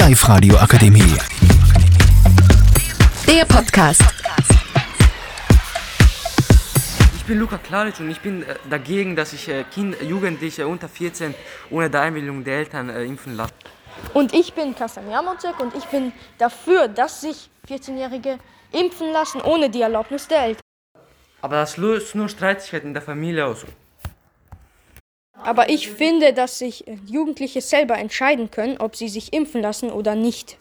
Live-Radio Akademie. Der Podcast. Ich bin Luca Klaric und ich bin äh, dagegen, dass sich äh, kind, Jugendliche unter 14 ohne die Einwilligung der Eltern äh, impfen lassen. Und ich bin Kastan Jamocek und ich bin dafür, dass sich 14-Jährige impfen lassen ohne die Erlaubnis der Eltern. Aber das löst nur Streitigkeiten in der Familie aus. Aber ich finde, dass sich äh, Jugendliche selber entscheiden können, ob sie sich impfen lassen oder nicht.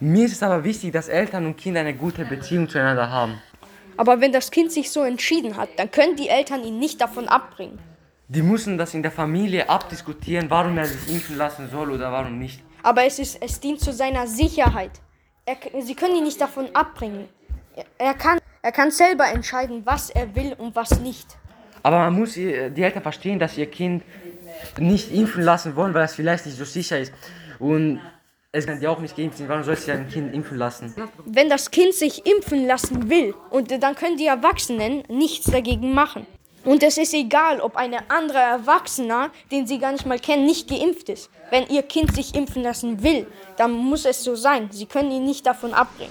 Mir ist es aber wichtig, dass Eltern und Kinder eine gute Beziehung zueinander haben. Aber wenn das Kind sich so entschieden hat, dann können die Eltern ihn nicht davon abbringen. Die müssen das in der Familie abdiskutieren, warum er sich impfen lassen soll oder warum nicht. Aber es, ist, es dient zu seiner Sicherheit. Er, sie können ihn nicht davon abbringen. Er, er, kann, er kann selber entscheiden, was er will und was nicht. Aber man muss äh, die Eltern verstehen, dass ihr Kind nicht impfen lassen wollen, weil das vielleicht nicht so sicher ist. Und es kann ja auch nicht geimpft sein. Warum soll sich ein Kind impfen lassen? Wenn das Kind sich impfen lassen will, und dann können die Erwachsenen nichts dagegen machen. Und es ist egal, ob ein anderer Erwachsener, den sie gar nicht mal kennen, nicht geimpft ist. Wenn ihr Kind sich impfen lassen will, dann muss es so sein. Sie können ihn nicht davon abbringen.